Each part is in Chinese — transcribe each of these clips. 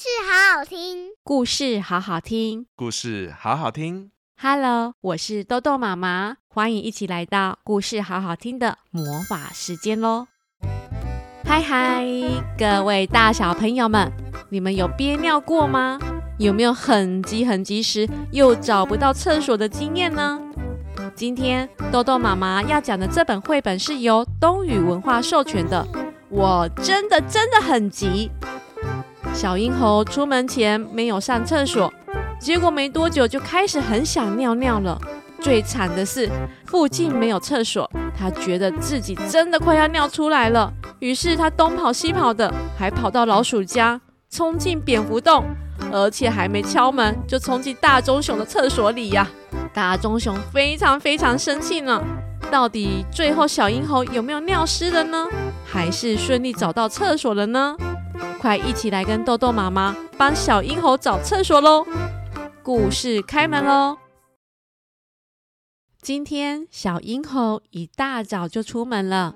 事好好听，故事好好听，故事好好听。Hello，我是豆豆妈妈，欢迎一起来到故事好好听的魔法时间喽！嗨嗨，各位大小朋友们，你们有憋尿过吗？有没有很急很急时又找不到厕所的经验呢？今天豆豆妈妈要讲的这本绘本是由东雨文化授权的，我真的真的很急。小英猴出门前没有上厕所，结果没多久就开始很想尿尿了。最惨的是附近没有厕所，他觉得自己真的快要尿出来了。于是他东跑西跑的，还跑到老鼠家，冲进蝙蝠洞，而且还没敲门就冲进大棕熊的厕所里呀。大棕熊非常非常生气呢。到底最后小英猴有没有尿湿了呢？还是顺利找到厕所了呢？快一起来跟豆豆妈妈帮小英猴找厕所喽！故事开门喽！今天小英猴一大早就出门了。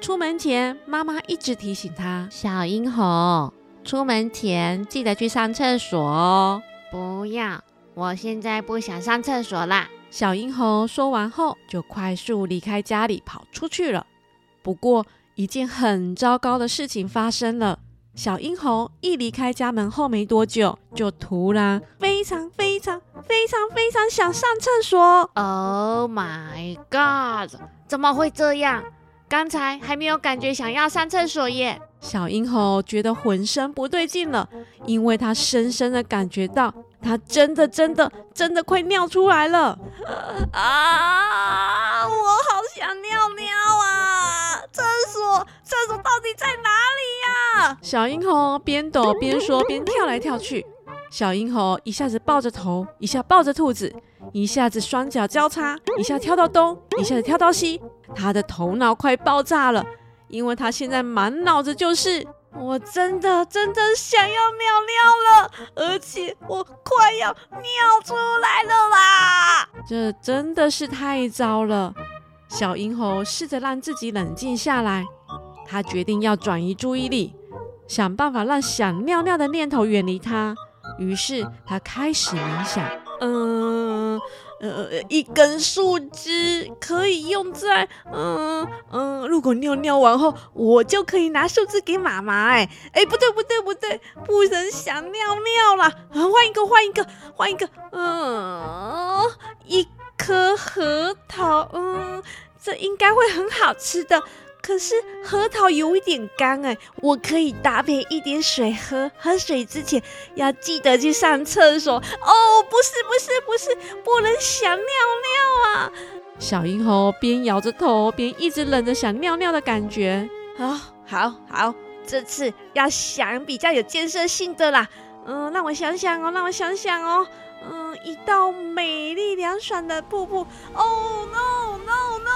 出门前，妈妈一直提醒他：“小英猴，出门前记得去上厕所哦。”“不要，我现在不想上厕所啦。”小英猴说完后，就快速离开家里跑出去了。不过，一件很糟糕的事情发生了。小英猴一离开家门后没多久，就突然非常非常非常非常想上厕所。Oh my god！怎么会这样？刚才还没有感觉想要上厕所耶。小英猴觉得浑身不对劲了，因为他深深的感觉到，他真的真的真的快尿出来了。啊！我好想尿尿啊！厕所，厕所到底在哪小英猴边抖边说，边跳来跳去。小英猴一下子抱着头，一下抱着兔子，一下子双脚交叉，一下跳到东，一下子跳到西。他的头脑快爆炸了，因为他现在满脑子就是我真的真的想要尿尿了，而且我快要尿出来了啦！这真的是太糟了。小英猴试着让自己冷静下来，他决定要转移注意力，想办法让想尿尿的念头远离他。于是他开始冥想，嗯呃，一根树枝可以用在，嗯嗯，如果尿尿完后，我就可以拿树枝给妈妈。哎哎，不对不对不对，不能想尿尿啦，换一个换一个换一个，嗯，一颗核桃，嗯。这应该会很好吃的，可是核桃有一点干哎，我可以搭配一点水喝。喝水之前要记得去上厕所哦。不是不是不是，不能想尿尿啊！小银猴边摇着头边一直忍着想尿尿的感觉。哦，好好，这次要想比较有建设性的啦。嗯，让我想想哦，让我想想哦。嗯，一道美丽凉爽的瀑布。Oh no no no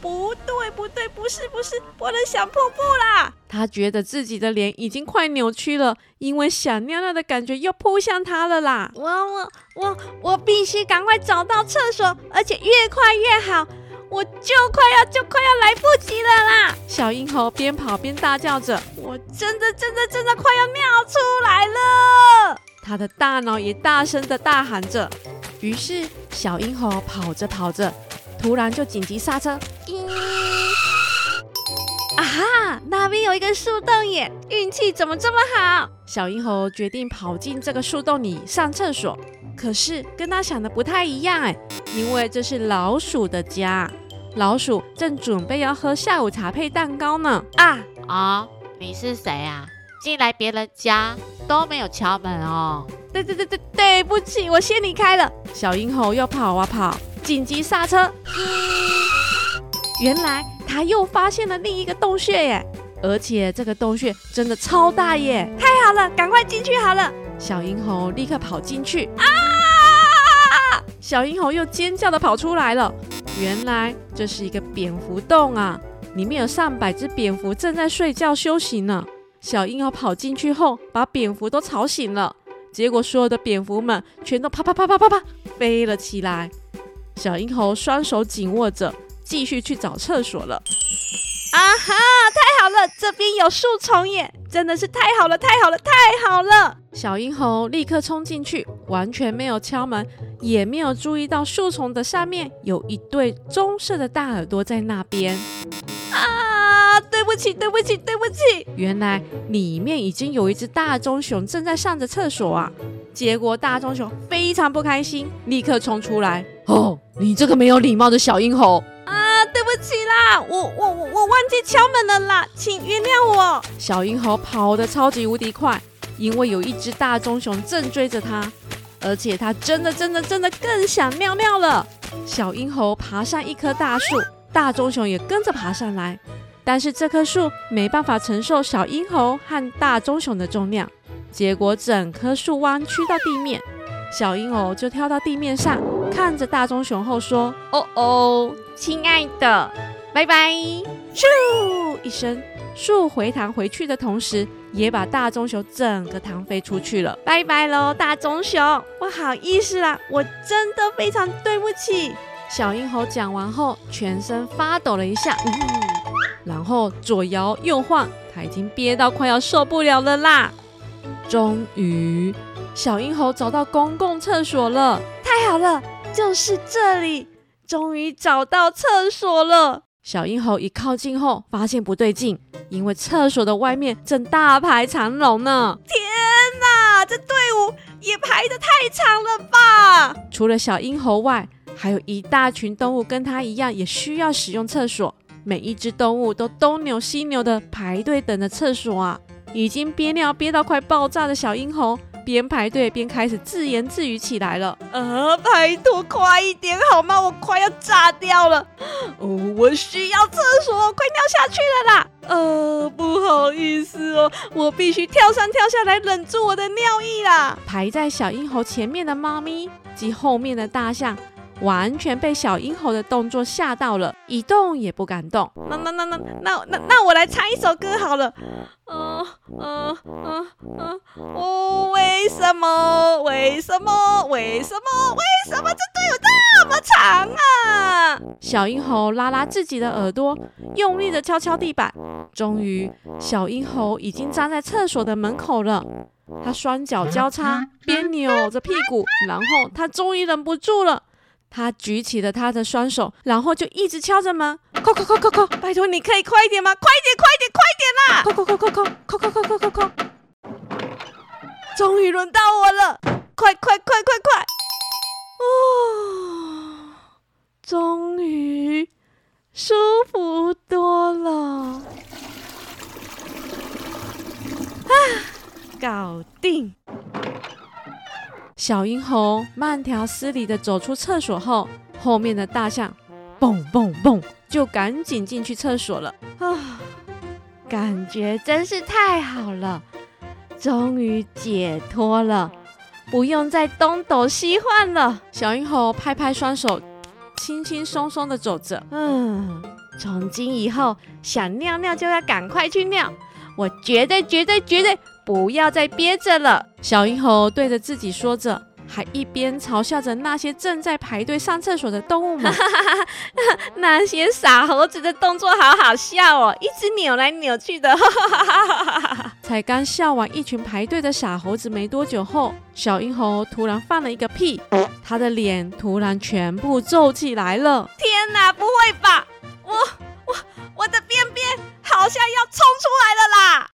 不对不对，不是不是，我的小瀑布啦。他觉得自己的脸已经快扭曲了，因为想尿尿的感觉又扑向他了啦。我我我我必须赶快找到厕所，而且越快越好。我就快要就快要来不及了啦！小英猴边跑边大叫着：“我真的真的真的快要尿出来了！”他的大脑也大声的大喊着。于是小英猴跑着跑着，突然就紧急刹车。嗯、啊哈！那边有一个树洞耶，运气怎么这么好？小银猴决定跑进这个树洞里上厕所。可是跟他想的不太一样哎，因为这是老鼠的家，老鼠正准备要喝下午茶配蛋糕呢。啊啊、哦！你是谁啊？进来别人家都没有敲门哦。对对对对，对不起，我先离开了。小银猴又跑啊跑，紧急刹车。原来他又发现了另一个洞穴耶，而且这个洞穴真的超大耶！太好了，赶快进去好了。小英猴立刻跑进去啊！小英猴又尖叫的跑出来了。原来这是一个蝙蝠洞啊，里面有上百只蝙蝠正在睡觉休息呢。小英猴跑进去后，把蝙蝠都吵醒了。结果所有的蝙蝠们全都啪啪啪啪啪啪飞了起来。小英猴双手紧握着，继续去找厕所了。啊哈！太好了，这边有树丛耶，真的是太好了，太好了，太好了！小婴猴立刻冲进去，完全没有敲门，也没有注意到树丛的上面有一对棕色的大耳朵在那边。啊！对不起，对不起，对不起！原来里面已经有一只大棕熊正在上着厕所啊！结果大棕熊非常不开心，立刻冲出来。哦，你这个没有礼貌的小婴猴！啊，对不起啦，我我我我忘记敲门了啦，请原谅我。小婴猴跑得超级无敌快，因为有一只大棕熊正追着它，而且它真的真的真的更想尿尿了。小婴猴爬上一棵大树，大棕熊也跟着爬上来，但是这棵树没办法承受小婴猴和大棕熊的重量，结果整棵树弯曲到地面，小婴猴就跳到地面上。看着大棕熊后说：“哦哦，亲爱的，拜拜。”咻一声，树回弹回去的同时，也把大棕熊整个弹飞出去了。拜拜喽，大棕熊，不好意思啦，我真的非常对不起。小婴猴讲完后，全身发抖了一下，嗯，然后左摇右晃，他已经憋到快要受不了了啦。终于，小婴猴找到公共厕所了，太好了！就是这里，终于找到厕所了。小英猴一靠近后，发现不对劲，因为厕所的外面正大排长龙呢。天哪，这队伍也排得太长了吧！除了小英猴外，还有一大群动物跟它一样，也需要使用厕所。每一只动物都东扭西扭的排队等着厕所啊！已经憋尿憋到快爆炸的小英猴。边排队边开始自言自语起来了。呃，拜托快一点好吗？我快要炸掉了。哦，我需要厕所，快尿下去了啦。呃，不好意思哦，我必须跳上跳下来忍住我的尿意啦。排在小婴猴前面的猫咪及后面的大象，完全被小婴猴的动作吓到了，一动也不敢动。那那那那那那那我来唱一首歌好了。嗯嗯嗯嗯，哦，为什么？为什么？为什么？为什么这队伍这么长啊？小婴猴拉拉自己的耳朵，用力的敲敲地板。终于，小婴猴已经站在厕所的门口了。他双脚交叉，边扭着屁股，然后他终于忍不住了。他举起了他的双手，然后就一直敲着门。叩叩叩叩叩！拜托，你可以快一点吗？快点，快点，快点啦！叩叩叩叩叩！叩叩叩叩叩叩！终于轮到我了！快快快快快！哦，终于舒服多了！啊，搞定！小英猴慢条斯理地走出厕所后，后面的大象蹦蹦蹦就赶紧进去厕所了。啊，感觉真是太好了，终于解脱了，不用再东躲西晃了。小英猴拍拍双手，轻轻松松地走着。嗯，从今以后想尿尿就要赶快去尿，我绝对绝对绝对。不要再憋着了，小银猴对着自己说着，还一边嘲笑着那些正在排队上厕所的动物们。那些傻猴子的动作好好笑哦，一直扭来扭去的。才刚笑完一群排队的傻猴子没多久后，小银猴突然放了一个屁，他的脸突然全部皱起来了。天哪，不会吧？我我我的便便好像要冲出来了啦！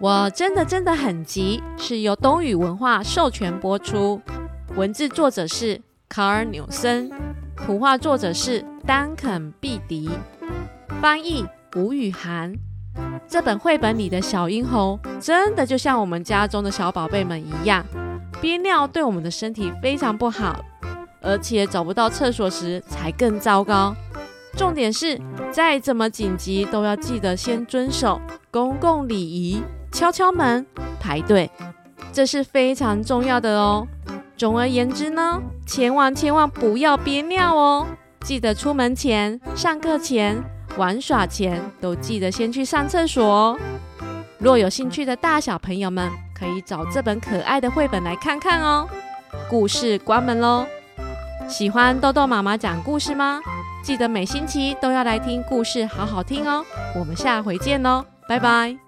我真的真的很急，是由东雨文化授权播出，文字作者是卡尔纽森，图画作者是丹肯毕迪，翻译吴雨涵。这本绘本里的小婴猴，真的就像我们家中的小宝贝们一样，憋尿对我们的身体非常不好，而且找不到厕所时才更糟糕。重点是，再怎么紧急，都要记得先遵守公共礼仪。敲敲门，排队，这是非常重要的哦。总而言之呢，千万千万不要憋尿哦。记得出门前、上课前、玩耍前，都记得先去上厕所哦。若有兴趣的大小朋友们，可以找这本可爱的绘本来看看哦。故事关门喽。喜欢豆豆妈妈讲故事吗？记得每星期都要来听故事，好好听哦。我们下回见喽，拜拜。